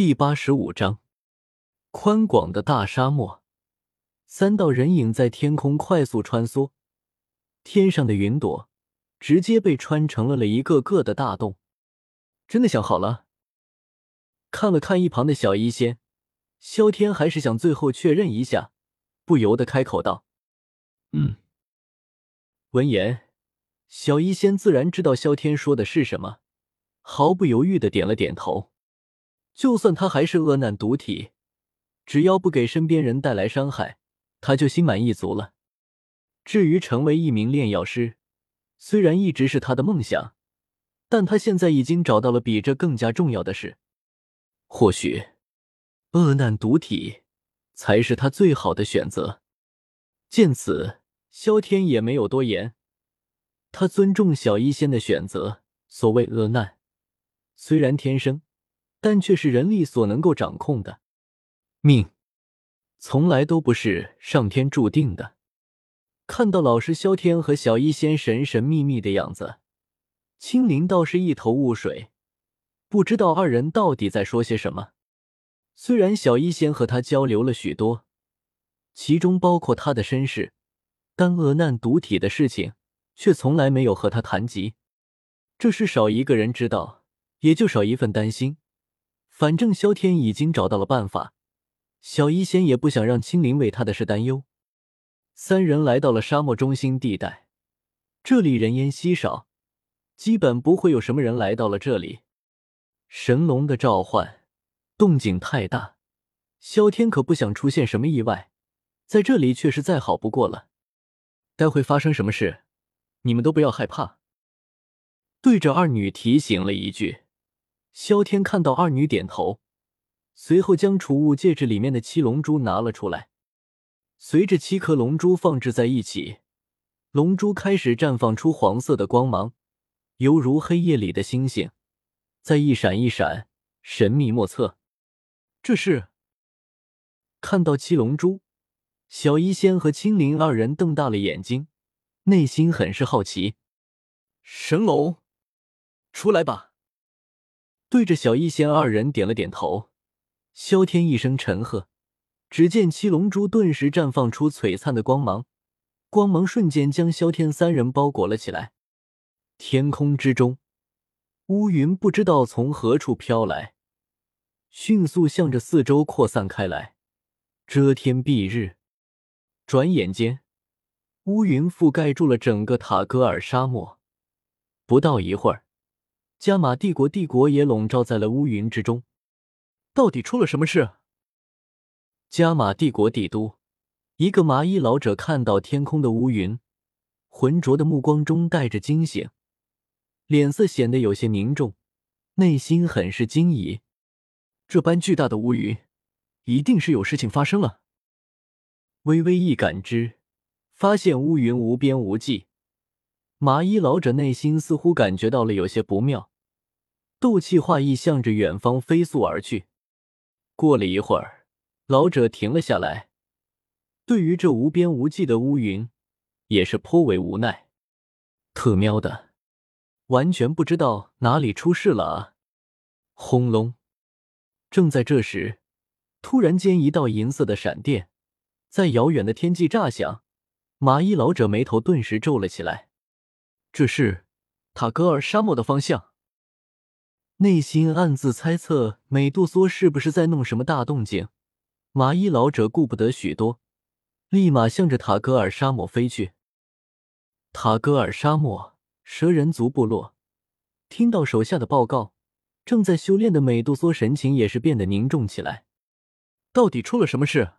第八十五章，宽广的大沙漠，三道人影在天空快速穿梭，天上的云朵直接被穿成了了一个个的大洞。真的想好了？看了看一旁的小医仙，萧天还是想最后确认一下，不由得开口道：“嗯。”闻言，小医仙自然知道萧天说的是什么，毫不犹豫的点了点头。就算他还是恶难毒体，只要不给身边人带来伤害，他就心满意足了。至于成为一名炼药师，虽然一直是他的梦想，但他现在已经找到了比这更加重要的事。或许，恶难毒体才是他最好的选择。见此，萧天也没有多言，他尊重小医仙的选择。所谓恶难，虽然天生。但却是人力所能够掌控的命，从来都不是上天注定的。看到老师萧天和小医仙神神秘秘的样子，青灵倒是一头雾水，不知道二人到底在说些什么。虽然小医仙和他交流了许多，其中包括他的身世，但厄难毒体的事情却从来没有和他谈及。这事少一个人知道，也就少一份担心。反正萧天已经找到了办法，小医仙也不想让青灵为他的事担忧。三人来到了沙漠中心地带，这里人烟稀少，基本不会有什么人来到了这里。神龙的召唤动静太大，萧天可不想出现什么意外，在这里却是再好不过了。待会发生什么事，你们都不要害怕。对着二女提醒了一句。萧天看到二女点头，随后将储物戒指里面的七龙珠拿了出来。随着七颗龙珠放置在一起，龙珠开始绽放出黄色的光芒，犹如黑夜里的星星，在一闪一闪，神秘莫测。这是看到七龙珠，小医仙和青灵二人瞪大了眼睛，内心很是好奇。神龙，出来吧！对着小医仙二人点了点头，萧天一声沉喝，只见七龙珠顿时绽放出璀璨的光芒，光芒瞬间将萧天三人包裹了起来。天空之中，乌云不知道从何处飘来，迅速向着四周扩散开来，遮天蔽日。转眼间，乌云覆盖住了整个塔戈尔沙漠。不到一会儿。加玛帝国帝国也笼罩在了乌云之中，到底出了什么事？加玛帝国帝都，一个麻衣老者看到天空的乌云，浑浊的目光中带着惊醒，脸色显得有些凝重，内心很是惊疑。这般巨大的乌云，一定是有事情发生了。微微一感知，发现乌云无边无际，麻衣老者内心似乎感觉到了有些不妙。斗气化翼，向着远方飞速而去。过了一会儿，老者停了下来。对于这无边无际的乌云，也是颇为无奈。特喵的，完全不知道哪里出事了啊！轰隆！正在这时，突然间一道银色的闪电在遥远的天际炸响。麻衣老者眉头顿时皱了起来。这是塔戈尔沙漠的方向。内心暗自猜测，美杜莎是不是在弄什么大动静？麻衣老者顾不得许多，立马向着塔戈尔沙漠飞去。塔戈尔沙漠蛇人族部落听到手下的报告，正在修炼的美杜莎神情也是变得凝重起来。到底出了什么事？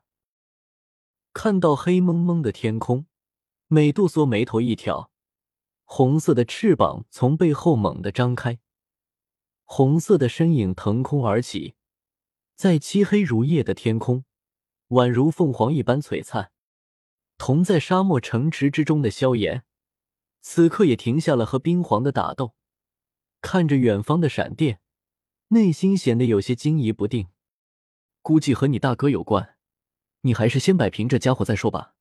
看到黑蒙蒙的天空，美杜莎眉头一挑，红色的翅膀从背后猛地张开。红色的身影腾空而起，在漆黑如夜的天空，宛如凤凰一般璀璨。同在沙漠城池之中的萧炎，此刻也停下了和冰皇的打斗，看着远方的闪电，内心显得有些惊疑不定。估计和你大哥有关，你还是先摆平这家伙再说吧。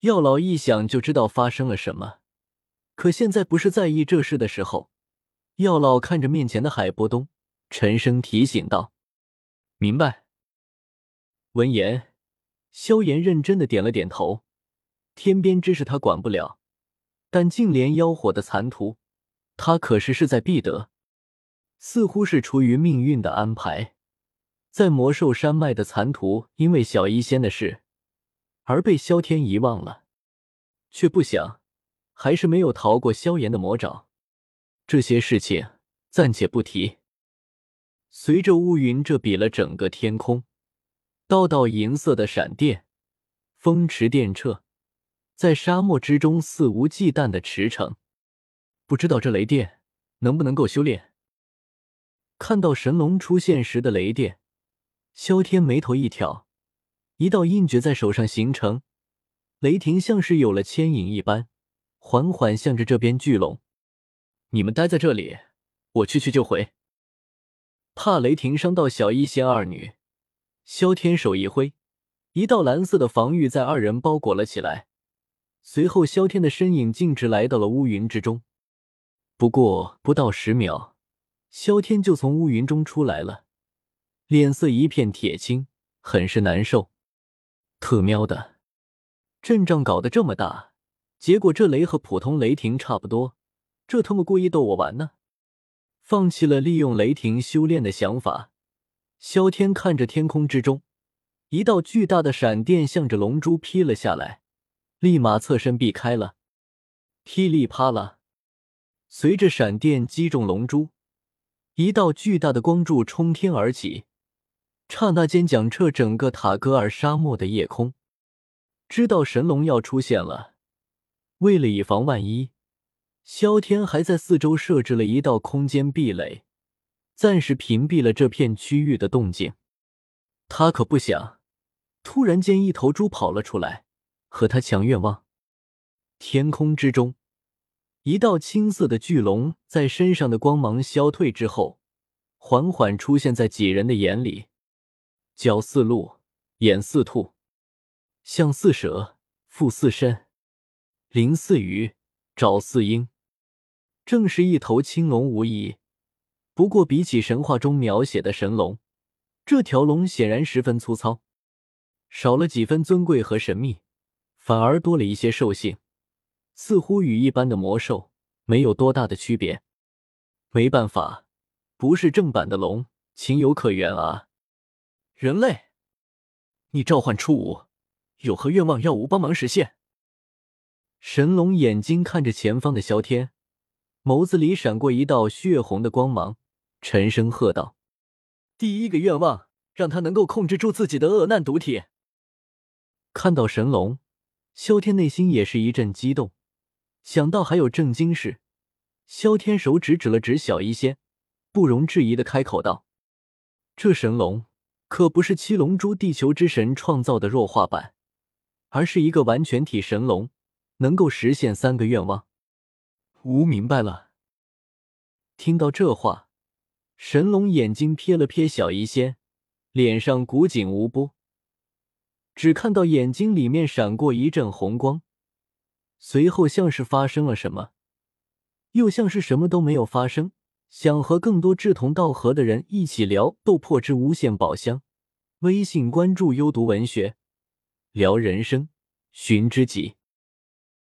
药老一想就知道发生了什么，可现在不是在意这事的时候。药老看着面前的海波东，沉声提醒道。明白。闻言，萧炎认真的点了点头。天边之事他管不了，但净莲妖火的残图，他可是势在必得。似乎是出于命运的安排，在魔兽山脉的残图因为小医仙的事而被萧天遗忘了，却不想还是没有逃过萧炎的魔爪。这些事情暂且不提。随着乌云这比了整个天空，道道银色的闪电风驰电掣，在沙漠之中肆无忌惮的驰骋。不知道这雷电能不能够修炼？看到神龙出现时的雷电，萧天眉头一挑，一道印诀在手上形成，雷霆像是有了牵引一般，缓缓向着这边聚拢。你们待在这里，我去去就回。怕雷霆伤到小医仙二女，萧天手一挥，一道蓝色的防御在二人包裹了起来。随后，萧天的身影径直来到了乌云之中。不过不到十秒，萧天就从乌云中出来了，脸色一片铁青，很是难受。特喵的，阵仗搞得这么大，结果这雷和普通雷霆差不多。这他妈故意逗我玩呢！放弃了利用雷霆修炼的想法，萧天看着天空之中，一道巨大的闪电向着龙珠劈了下来，立马侧身避开了。噼里啪啦，随着闪电击中龙珠，一道巨大的光柱冲天而起，刹那间响彻整个塔戈尔沙漠的夜空。知道神龙要出现了，为了以防万一。萧天还在四周设置了一道空间壁垒，暂时屏蔽了这片区域的动静。他可不想突然间一头猪跑了出来和他抢愿望。天空之中，一道青色的巨龙在身上的光芒消退之后，缓缓出现在几人的眼里。角似鹿，眼似兔，象似蛇，腹似身，鳞似鱼，爪似鹰。正是一头青龙无疑，不过比起神话中描写的神龙，这条龙显然十分粗糙，少了几分尊贵和神秘，反而多了一些兽性，似乎与一般的魔兽没有多大的区别。没办法，不是正版的龙，情有可原啊。人类，你召唤出吾，有何愿望要吾帮忙实现？神龙眼睛看着前方的萧天。眸子里闪过一道血红的光芒，沉声喝道：“第一个愿望，让他能够控制住自己的恶难毒体。”看到神龙，萧天内心也是一阵激动，想到还有正经事，萧天手指指了指小医仙，不容置疑的开口道：“这神龙可不是七龙珠地球之神创造的弱化版，而是一个完全体神龙，能够实现三个愿望。”吾明白了。听到这话，神龙眼睛瞥了瞥小医仙，脸上古井无波，只看到眼睛里面闪过一阵红光，随后像是发生了什么，又像是什么都没有发生。想和更多志同道合的人一起聊《斗破之无限宝箱》，微信关注“幽读文学”，聊人生，寻知己。